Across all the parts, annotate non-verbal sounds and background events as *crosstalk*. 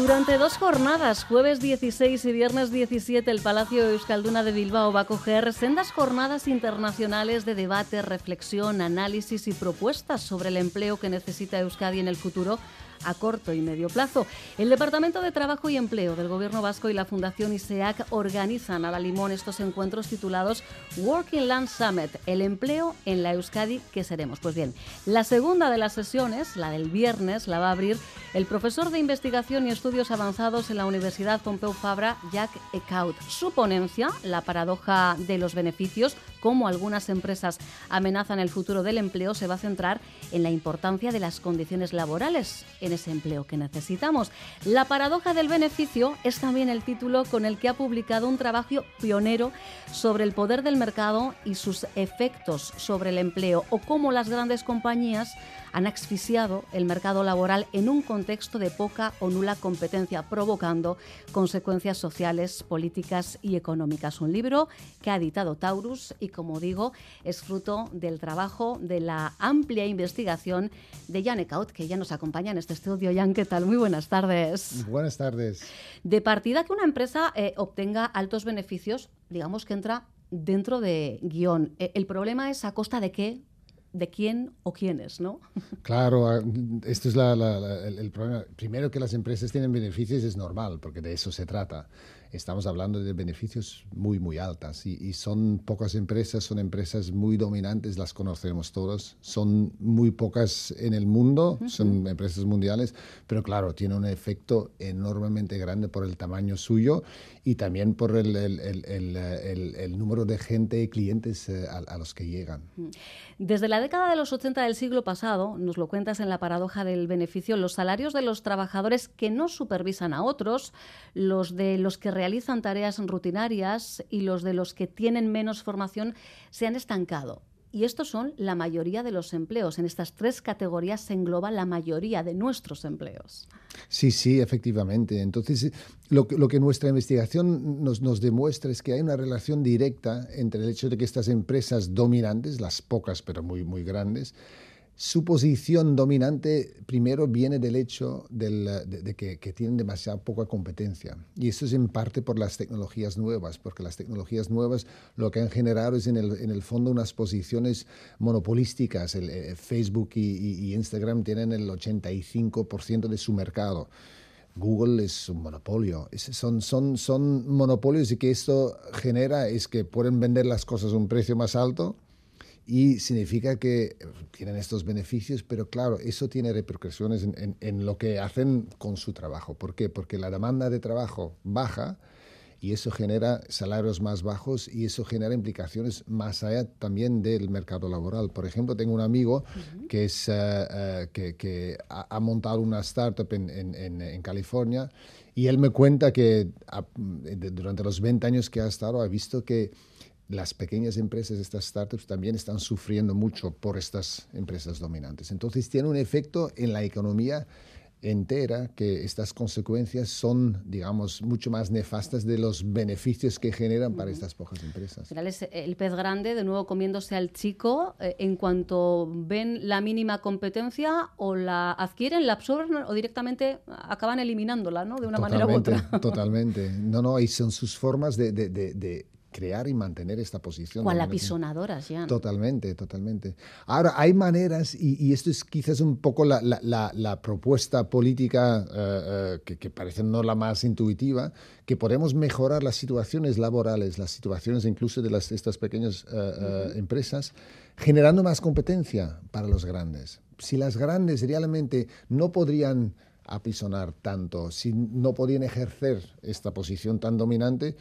Durante dos jornadas, jueves 16 y viernes 17, el Palacio Euskalduna de Bilbao va a coger sendas jornadas internacionales de debate, reflexión, análisis y propuestas sobre el empleo que necesita Euskadi en el futuro a corto y medio plazo. El Departamento de Trabajo y Empleo del Gobierno Vasco y la Fundación ISEAC organizan a la Limón estos encuentros titulados Working Land Summit, el empleo en la Euskadi que seremos. Pues bien, la segunda de las sesiones, la del viernes, la va a abrir el profesor de investigación y estudios avanzados en la Universidad Pompeu Fabra, Jack Ecaut. Su ponencia, la paradoja de los beneficios, cómo algunas empresas amenazan el futuro del empleo, se va a centrar en la importancia de las condiciones laborales en ese empleo que necesitamos. La paradoja del beneficio es también el título con el que ha publicado un trabajo pionero sobre el poder del mercado y sus efectos sobre el empleo o cómo las grandes compañías han asfixiado el mercado laboral en un contexto de poca o nula competencia, provocando consecuencias sociales, políticas y económicas. Un libro que ha editado Taurus y, como digo, es fruto del trabajo de la amplia investigación de Jan Eckhout, que ya nos acompaña en este estudio. Jan, ¿qué tal? Muy buenas tardes. Buenas tardes. De partida que una empresa eh, obtenga altos beneficios, digamos que entra dentro de guion. Eh, el problema es a costa de qué de quién o quiénes, ¿no? *laughs* Claro, ah, esto es el, problema. Primero que las empresas tienen beneficios es normal, porque de eso se trata estamos hablando de beneficios muy, muy altas y, son pocas empresas, son empresas muy dominantes, las conocemos todos, son muy pocas en el mundo, son empresas mundiales, pero claro, tiene un efecto enormemente grande por el tamaño suyo y también por el, el, el, el número de gente clientes eh, a, a, los que llegan. Desde la década de los 80 del siglo pasado, nos lo cuentas en la paradoja del beneficio, los salarios de los trabajadores que no supervisan a otros, los de los que realizan tareas rutinarias y los de los que tienen menos formación se han estancado. Y estos son la mayoría de los empleos. En estas tres categorías se engloba la mayoría de nuestros empleos. Sí, sí, efectivamente. Entonces, lo, que nuestra investigación nos, nos, demuestra es que hay una relación directa entre el hecho de que estas empresas dominantes, las pocas pero muy, muy grandes, su posición dominante primero viene del hecho de, que, tienen demasiada poca competencia. Y eso es en parte por las tecnologías nuevas, porque las tecnologías nuevas lo que han generado es en el, fondo unas posiciones monopolísticas. Eh, Facebook y, Instagram tienen el 85% de su mercado. Google es un monopolio. son, son, son monopolios y que esto genera es que pueden vender las cosas a un precio más alto y significa que tienen estos beneficios, pero claro, eso tiene repercusiones en, en, lo que hacen con su trabajo. ¿Por qué? Porque la demanda de trabajo baja y eso genera salarios más bajos y eso genera implicaciones más allá también del mercado laboral. Por ejemplo, tengo un amigo que, es, eh, eh, que, que ha, montado una startup en, en, en, California y él me cuenta que durante los 20 años que ha estado ha visto que las pequeñas empresas, estas startups, también están sufriendo mucho por estas empresas dominantes. Entonces tiene un efecto en la economía entera que estas consecuencias son, digamos, mucho más nefastas de los beneficios que generan para estas pocas empresas. el pez grande, de nuevo comiéndose al chico, eh, en cuanto ven la mínima competencia o la adquieren, la absorben o directamente acaban eliminándola, ¿no? De una manera u otra. *laughs* Totalmente. No, no, y son sus formas de, de, de crear y mantener esta posición. Cual apisonadoras ya. Totalmente, totalmente. Ahora, hay maneras, y, esto es quizás un poco la, la, la, propuesta política eh, eh, que, parece no la más intuitiva, que podemos mejorar las situaciones laborales, las situaciones incluso de las, estas pequeñas eh, empresas, generando más competencia para los grandes. Si las grandes realmente no podrían apisonar tanto, si no podrían ejercer esta posición tan dominante,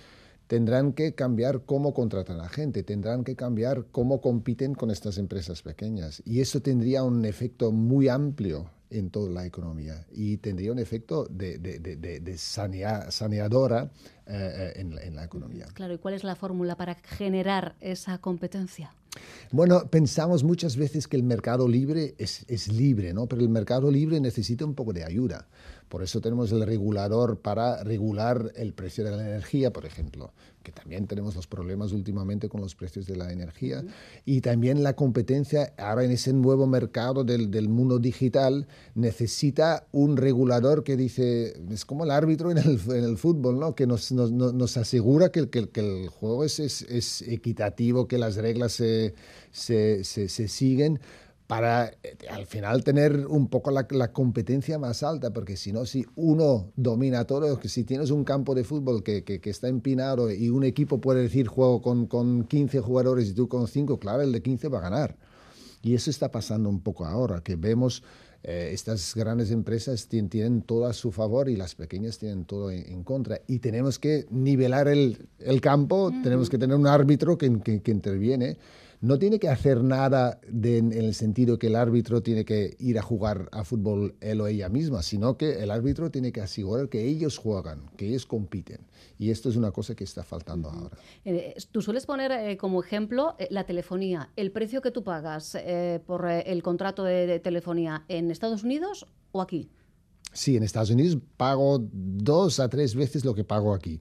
tendrán que cambiar cómo contratan a gente, tendrán que cambiar cómo compiten con estas empresas pequeñas. Y eso tendría un efecto muy amplio en toda la economía y tendría un efecto de, de, de, saneadora en, la economía. Claro, ¿y cuál es la fórmula para generar esa competencia? Bueno, pensamos muchas veces que el mercado libre es, es, libre, ¿no? Pero el mercado libre necesita un poco de ayuda. Por eso tenemos el regulador para regular el precio de la energía, por ejemplo, que también tenemos los problemas últimamente con los precios de la energía. Y también la competencia, ahora en ese nuevo mercado del, del mundo digital, necesita un regulador que dice, es como el árbitro en el, en el fútbol, ¿no? que nos, nos, nos asegura que, que, que, el juego es, es, es equitativo, que las reglas se, se, se, se siguen para eh, al final tener un poco la, la competencia más alta, porque si no, si uno domina todo, si tienes un campo de fútbol que, que, que, está empinado y un equipo puede decir juego con, con 15 jugadores y tú con 5, claro, el de 15 va a ganar. Y eso está pasando un poco ahora, que vemos eh, estas grandes empresas tienen, todo a su favor y las pequeñas tienen todo en, en contra. Y tenemos que nivelar el, el campo, uh -huh. tenemos que tener un árbitro que, que, que interviene no tiene que hacer nada de, en el sentido que el árbitro tiene que ir a jugar a fútbol él o ella misma, sino que el árbitro tiene que asegurar que ellos juegan, que ellos compiten. Y esto es una cosa que está faltando uh -huh. ahora. Eh, tú sueles poner eh, como ejemplo eh, la telefonía, el precio que tú pagas por el contrato de, de telefonía en Estados Unidos o aquí. Sí, en Estados Unidos pago dos a tres veces lo que pago aquí.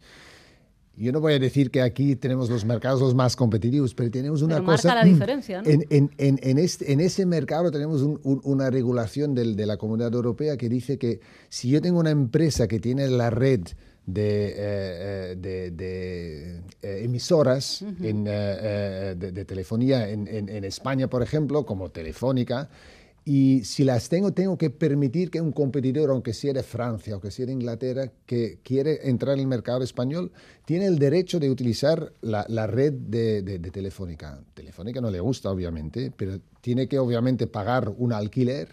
Yo no voy a decir que aquí tenemos los mercados los más competitivos, pero tenemos una pero cosa... Marca la diferencia, ¿no? En, en, en, en, este, en ese mercado tenemos un, un, una regulación del, de la Comunidad Europea que dice que si yo tengo una empresa que tiene la red de, eh, de, de eh, emisoras uh -huh. en, eh, de, de, telefonía en, en España, por ejemplo, como Telefónica, y si las tengo, tengo que permitir que un competidor, aunque sea de Francia o que sea de Inglaterra, que quiere entrar en el mercado español, tiene el derecho de utilizar la, red de, de, de, Telefónica. Telefónica no le gusta, obviamente, pero tiene que obviamente pagar un alquiler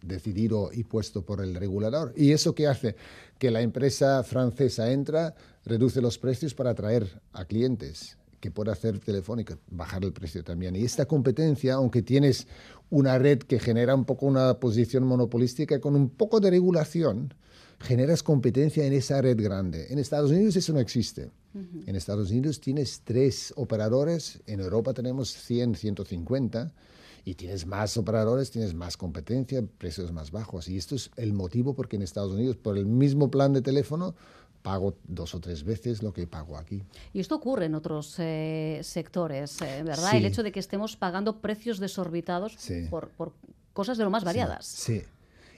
decidido y puesto por el regulador. ¿Y eso qué hace? Que la empresa francesa entra, reduce los precios para atraer a clientes que puede hacer Telefónica, bajar el precio también. Y esta competencia, aunque tienes una red que genera un poco una posición monopolística, con un poco de regulación, generas competencia en esa red grande. En Estados Unidos eso no existe. Uh -huh. En Estados Unidos tienes tres operadores, en Europa tenemos 100, 150, y tienes más operadores, tienes más competencia, precios más bajos. Y esto es el motivo porque en Estados Unidos, por el mismo plan de teléfono, pago dos o tres veces lo que pago aquí. Y esto ocurre en otros eh, sectores, eh, ¿verdad? Sí. El hecho de que estemos pagando precios desorbitados sí. por, por, cosas de lo más variadas. Sí. sí.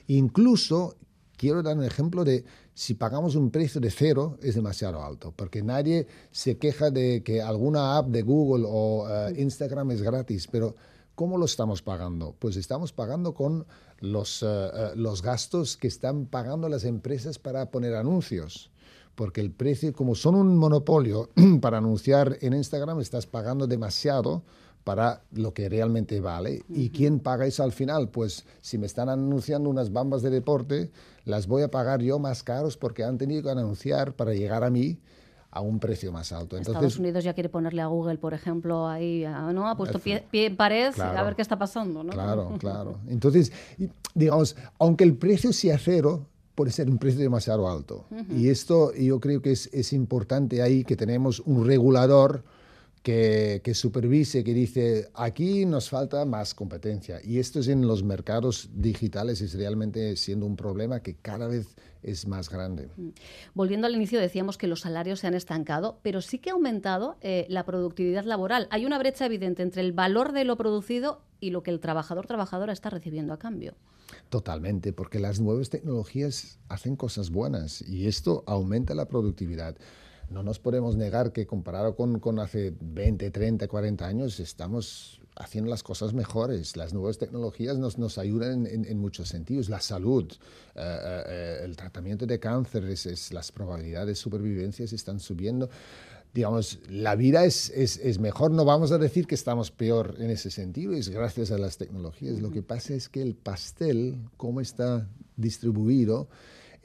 Incluso quiero dar un ejemplo de si pagamos un precio de cero es demasiado alto, porque nadie se queja de que alguna app de Google o uh, Instagram es gratis, pero ¿cómo lo estamos pagando? Pues estamos pagando con los, uh, uh, los gastos que están pagando las empresas para poner anuncios porque el precio, como son un monopolio *clears throat* para anunciar en Instagram, estás pagando demasiado para lo que realmente vale. Uh -huh. ¿Y quién paga eso al final? Pues si me están anunciando unas bambas de deporte, las voy a pagar yo más caros porque han tenido que anunciar para llegar a mí a un precio más alto. Entonces, Estados Unidos ya quiere ponerle a Google, por ejemplo, ahí, ¿no? Ha puesto pie, pie en pared claro, a ver qué está pasando, ¿no? Claro, *laughs* claro. Entonces, digamos, aunque el precio sea cero, puede ser un precio demasiado alto. Uh -huh. Y esto yo creo que es, es, importante ahí que tenemos un regulador que, que, supervise, que dice, aquí nos falta más competencia. Y esto es en los mercados digitales, es realmente siendo un problema que cada vez es más grande. Volviendo al inicio, decíamos que los salarios se han estancado, pero sí que ha aumentado eh, la productividad laboral. Hay una brecha evidente entre el valor de lo producido y lo que el trabajador trabajadora está recibiendo a cambio. Totalmente, porque las nuevas tecnologías hacen cosas buenas y esto aumenta la productividad. No nos podemos negar que comparado con, con hace 20, 30, 40 años estamos haciendo las cosas mejores. Las nuevas tecnologías nos, nos ayudan en, muchos sentidos. La salud, uh, uh, el tratamiento de cáncer, es, es, las probabilidades de supervivencia se están subiendo digamos, la vida es, es, es, mejor. No vamos a decir que estamos peor en ese sentido, es gracias a las tecnologías. Lo que pasa es que el pastel, como está distribuido,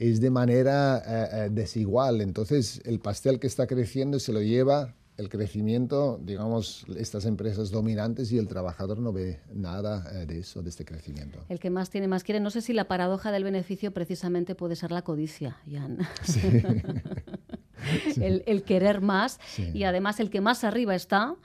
es de manera uh, desigual. Entonces, el pastel que está creciendo se lo lleva el crecimiento, digamos, estas empresas dominantes y el trabajador no ve nada uh, de eso, de este crecimiento. El que más tiene, más quiere. No sé si la paradoja del beneficio precisamente puede ser la codicia, Jan. Sí. *laughs* el, querer más y además el que más arriba está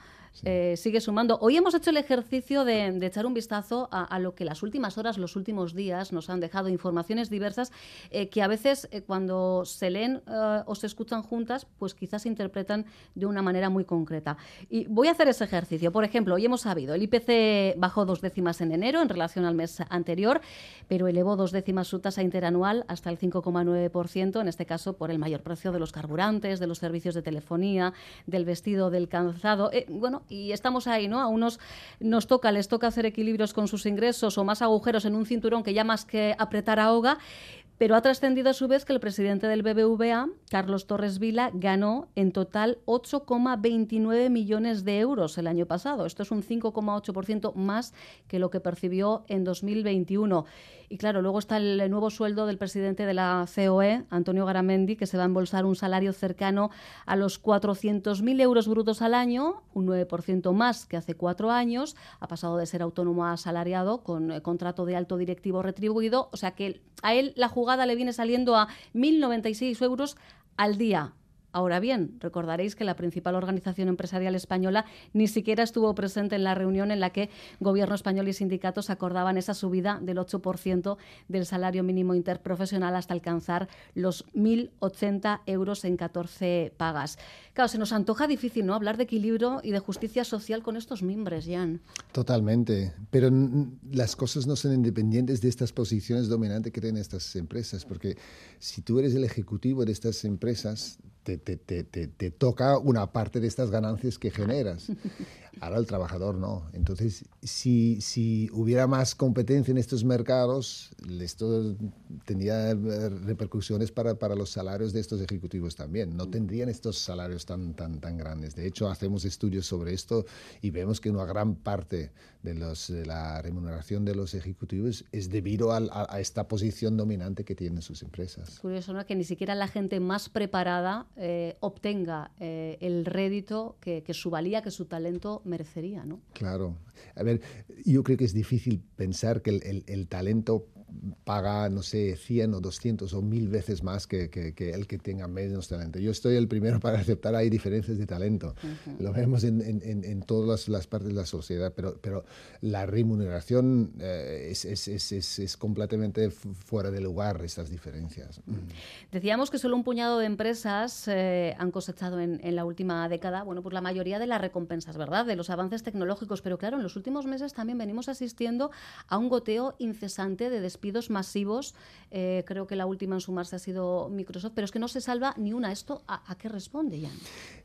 eh, sigue sumando. Hoy hemos hecho el ejercicio de, echar un vistazo a, lo que las últimas horas, los últimos días nos han dejado, informaciones diversas eh, que a veces eh, cuando se leen o se escuchan juntas, pues quizás se interpretan de una manera muy concreta. Y voy a hacer ese ejercicio. Por ejemplo, hoy hemos sabido, el IPC bajó dos décimas en enero en relación al mes anterior, pero elevó dos décimas su tasa interanual hasta el 5,9%, en este caso por el mayor precio de los carburantes, de los servicios de telefonía, del vestido, del calzado. bueno, y estamos ahí, ¿no? A unos nos toca, les toca hacer equilibrios con sus ingresos o más agujeros en un cinturón que ya más que apretar ahoga. Pero ha trascendido a su vez que el presidente del BBVA, Carlos Torres Vila, ganó en total 8,29 millones de euros el año pasado. Esto es un 5,8% más que lo que percibió en 2021. Y claro, luego está el nuevo sueldo del presidente de la COE, Antonio Garamendi, que se va a embolsar un salario cercano a los 400.000 euros brutos al año, un 9% más que hace cuatro años. Ha pasado de ser autónomo a asalariado con eh, contrato de alto directivo retribuido. O sea que a él la jugada le viene saliendo a 1.096 euros al día Ahora bien, recordaréis que la principal organización empresarial española ni siquiera estuvo presente en la reunión en la que Gobierno español y sindicatos acordaban esa subida del 8% del salario mínimo interprofesional hasta alcanzar los 1.080 euros en 14 pagas. Claro, se nos antoja difícil ¿no? hablar de equilibrio y de justicia social con estos mimbres, Jan. Totalmente, pero las cosas no son independientes de estas posiciones dominantes que tienen estas empresas, porque si tú eres el ejecutivo de estas empresas, te, te, te, te, toca una parte de estas ganancias que generas. *laughs* Ahora el trabajador no. Entonces, si, si hubiera más competencia en estos mercados, esto tendría eh, repercusiones para, para los salarios de estos ejecutivos también. No tendrían estos salarios tan, tan, tan grandes. De hecho, hacemos estudios sobre esto y vemos que una gran parte de, los, de la remuneración de los ejecutivos es debido a, a, esta posición dominante que tienen sus empresas. Curioso, ¿no? Que ni siquiera la gente más preparada eh, obtenga eh, el rédito que, que su valía, que su talento merecería, ¿no? Claro. A ver, yo creo que es difícil pensar que el, el talento paga, no sé, 100 o 200 o 1000 veces más que, que, el que tenga menos talento. Yo estoy el primero *laughs* para aceptar, hay diferencias de talento. Lo vemos en, en, en todas las, partes de la sociedad, pero, pero la remuneración eh, es, es, es, es, completamente fuera de lugar, estas diferencias. Decíamos que solo un puñado de empresas eh, han cosechado en, la última década, bueno, pues la mayoría de las recompensas, ¿verdad?, de los avances tecnológicos, pero claro, en los últimos meses también venimos asistiendo a un goteo incesante de despidos masivos. Eh, creo que la última en sumarse ha sido Microsoft, pero es que no se salva ni una. ¿Esto a, qué responde, Jan?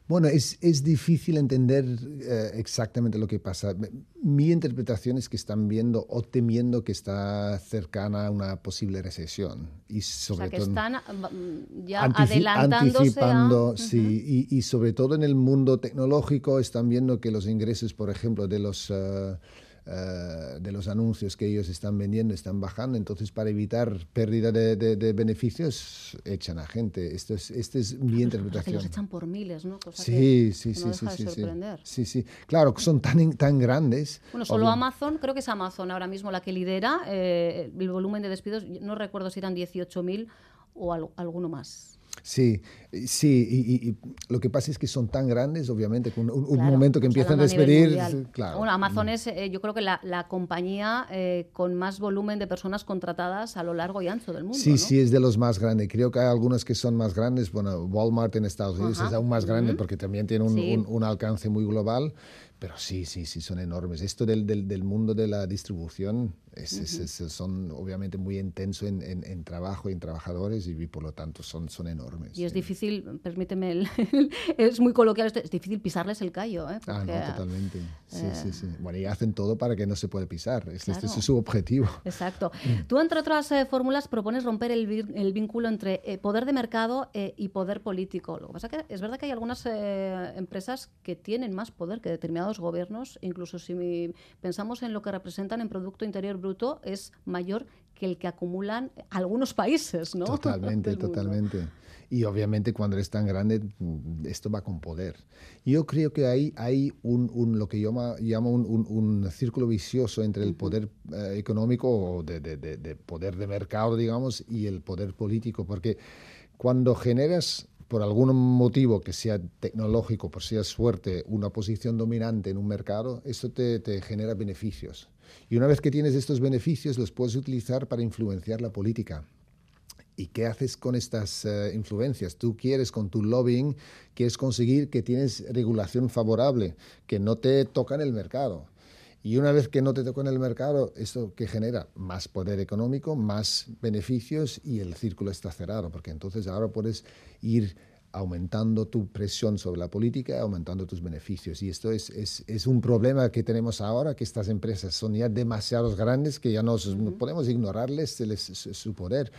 Bueno, es, es difícil entender eh, exactamente lo que pasa. Mi interpretación es que están viendo o temiendo que está cercana a una posible recesión. Y sobre o sea, que están mm, ya adelantándose anticipando, sí, y, y, sobre todo en el mundo tecnológico están viendo que los ingresos, por ejemplo, de los... Uh, eh, de los anuncios que ellos están vendiendo están bajando, entonces para evitar pérdida de, de, beneficios echan a gente. Esto es, esta es mi interpretación. los echan por miles, ¿no? sí, sí, sí, sí, sí, sí, sí, Claro, son tan, tan grandes. Bueno, solo Amazon, creo que es Amazon ahora mismo la que lidera eh, el volumen de despidos. No recuerdo si eran 18.000 o alguno más. Sí, sí, y, lo que pasa es que son tan grandes, obviamente, que un, momento que empiezan a despedir. Claro. Bueno, Amazon es, eh, yo creo que la, compañía eh, con más volumen de personas contratadas a lo largo y ancho del mundo. Sí, sí, es de los más grandes. Creo que hay algunos que son más grandes. Bueno, Walmart en Estados Unidos es aún más grande porque también tiene un, un, alcance muy global. Pero sí, sí, sí, son enormes. Esto del, del, del mundo de la distribución es, son obviamente muy intensos en, en, trabajo y en trabajadores y, por lo tanto son, son enormes. Y es difícil, permíteme, es muy coloquial, es difícil pisarles el callo. ¿eh? ah, no, totalmente. Sí, sí, sí. Bueno, y hacen todo para que no se pueda pisar. Este, este es su objetivo. Exacto. *laughs* Tú, entre otras eh, fórmulas, propones romper el, el vínculo entre eh, poder de mercado y poder político. Lo que pasa es que es verdad que hay algunas empresas que tienen más poder que determinados gobiernos, incluso si pensamos en lo que representan en Producto Interior Bruto, es mayor que el que acumulan algunos países, ¿no? Totalmente, *laughs* totalmente. Y obviamente cuando eres tan grande, esto va con poder. Yo creo que hay, hay un, un lo que yo llamo un, un, círculo vicioso entre el poder eh, económico o de, de, de, de poder de mercado, digamos, y el poder político, porque cuando generas por algún motivo que sea tecnológico, por sea suerte, una posición dominante en un mercado, eso te, te genera beneficios. Y una vez que tienes estos beneficios, los puedes utilizar para influenciar la política. ¿Y qué haces con estas uh, influencias? Tú quieres con tu lobbying, quieres conseguir que tienes regulación favorable, que no te toca en el mercado. Y una vez que no te toca en el mercado, ¿esto que genera? Más poder económico, más beneficios y el círculo está cerrado, porque entonces ahora puedes ir aumentando tu presión sobre la política, aumentando tus beneficios. Y esto es, es, es, un problema que tenemos ahora, que estas empresas son ya demasiado grandes que ya uh -huh. no podemos ignorarles su, su poder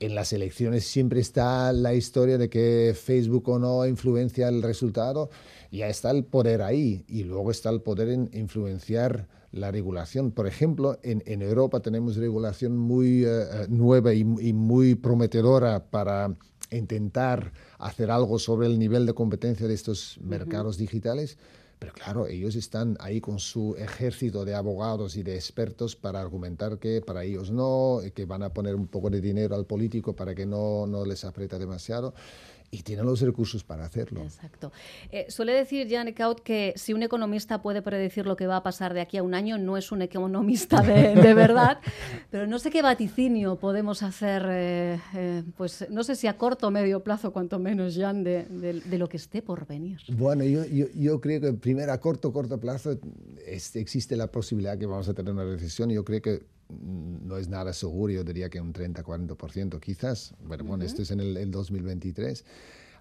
en las elecciones siempre está la historia de que Facebook o no influencia el resultado, ya está el poder ahí y luego está el poder en influenciar la regulación. Por ejemplo, en, en Europa tenemos regulación muy uh, nueva y, y, muy prometedora para intentar hacer algo sobre el nivel de competencia de estos mercados uh -huh. digitales. Pero claro, ellos están ahí con su ejército de abogados y de expertos para argumentar que para ellos no, que van a poner un poco de dinero al político para que no, no les aprieta demasiado y tienen los recursos para hacerlo. Exacto. Eh, suele decir Jan Eckhout que si un economista puede predecir lo que va a pasar de aquí a un año, no es un economista de, de verdad, *laughs* pero no sé qué vaticinio podemos hacer, eh, eh, pues no sé si a corto o medio plazo, cuanto menos, Jan, de, de, de lo que esté por venir. Bueno, yo, yo, yo, creo que primero a corto, corto plazo es, existe la posibilidad que vamos a tener una recesión. Yo creo que no es nada seguro, yo diría que un 30-40% quizás. Bueno, uh -huh. bueno, esto es en el, el, 2023.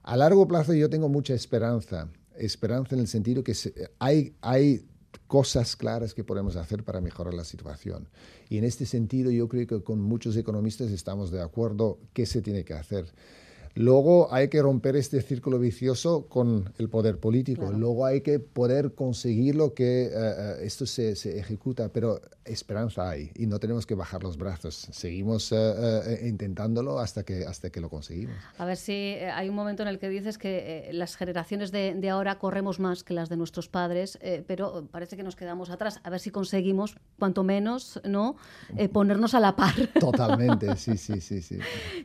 A largo plazo yo tengo mucha esperanza, esperanza en el sentido que se, hay, hay cosas claras que podemos hacer para mejorar la situación. Y en este sentido yo creo que con muchos economistas estamos de acuerdo qué se tiene que hacer. Luego hay que romper este círculo vicioso con el poder político. Claro. Luego hay que poder conseguirlo que uh, esto se, se, ejecuta, pero esperanza hay y no tenemos que bajar los brazos. Seguimos uh, uh, intentándolo hasta que, hasta que lo conseguimos. A ver si eh, hay un momento en el que dices que eh, las generaciones de, de, ahora corremos más que las de nuestros padres, eh, pero parece que nos quedamos atrás. A ver si conseguimos, cuanto menos, ¿no? ponernos a la par. Totalmente, *laughs* sí, sí, sí, sí.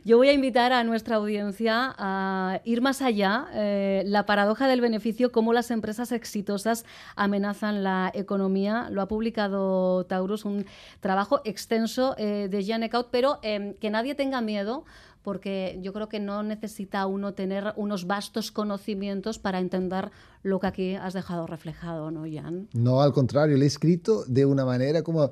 Yo voy a invitar a nuestra audiencia a ir más allá, eh, la paradoja del beneficio, cómo las empresas exitosas amenazan la economía. Lo ha publicado Taurus, un trabajo extenso eh, de Jan Eckhout, pero eh, que nadie tenga miedo porque yo creo que no necesita uno tener unos vastos conocimientos para entender lo que aquí has dejado reflejado, ¿no, Jan? No, al contrario, lo he escrito de una manera como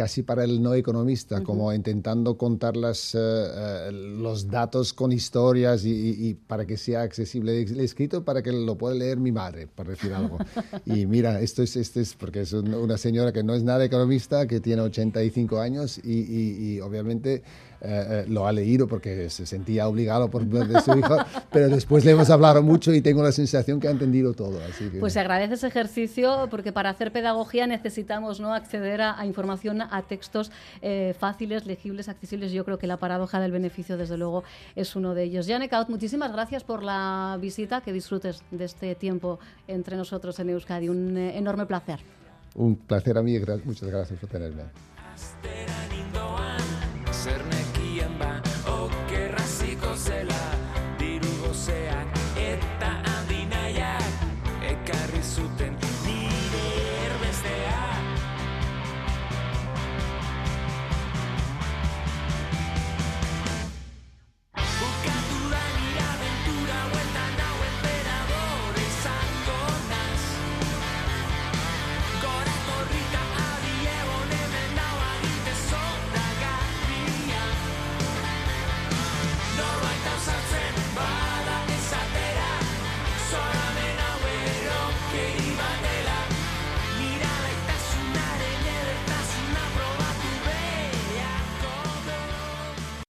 casi para el no economista, uh -huh. como intentando contar las, uh, los datos con historias y, y, y, para que sea accesible. He escrito para que lo pueda leer mi madre, por decir algo. *laughs* y mira, esto es, esto es porque es una señora que no es nada economista, que tiene 85 años y, y obviamente eh, lo ha leído porque se sentía obligado por de su hijo, *laughs* pero después le hemos hablado mucho y tengo la sensación que ha entendido todo. Así que... Pues se agradece ese ejercicio porque para hacer pedagogía necesitamos ¿no? acceder a, a información, a textos eh, fáciles, legibles, accesibles. Yo creo que la paradoja del beneficio, desde luego, es uno de ellos. Janek Out, muchísimas gracias por la visita, que disfrutes de este tiempo entre nosotros en Euskadi. Un eh, enorme placer. Un placer a mí, muchas gracias por tenerme.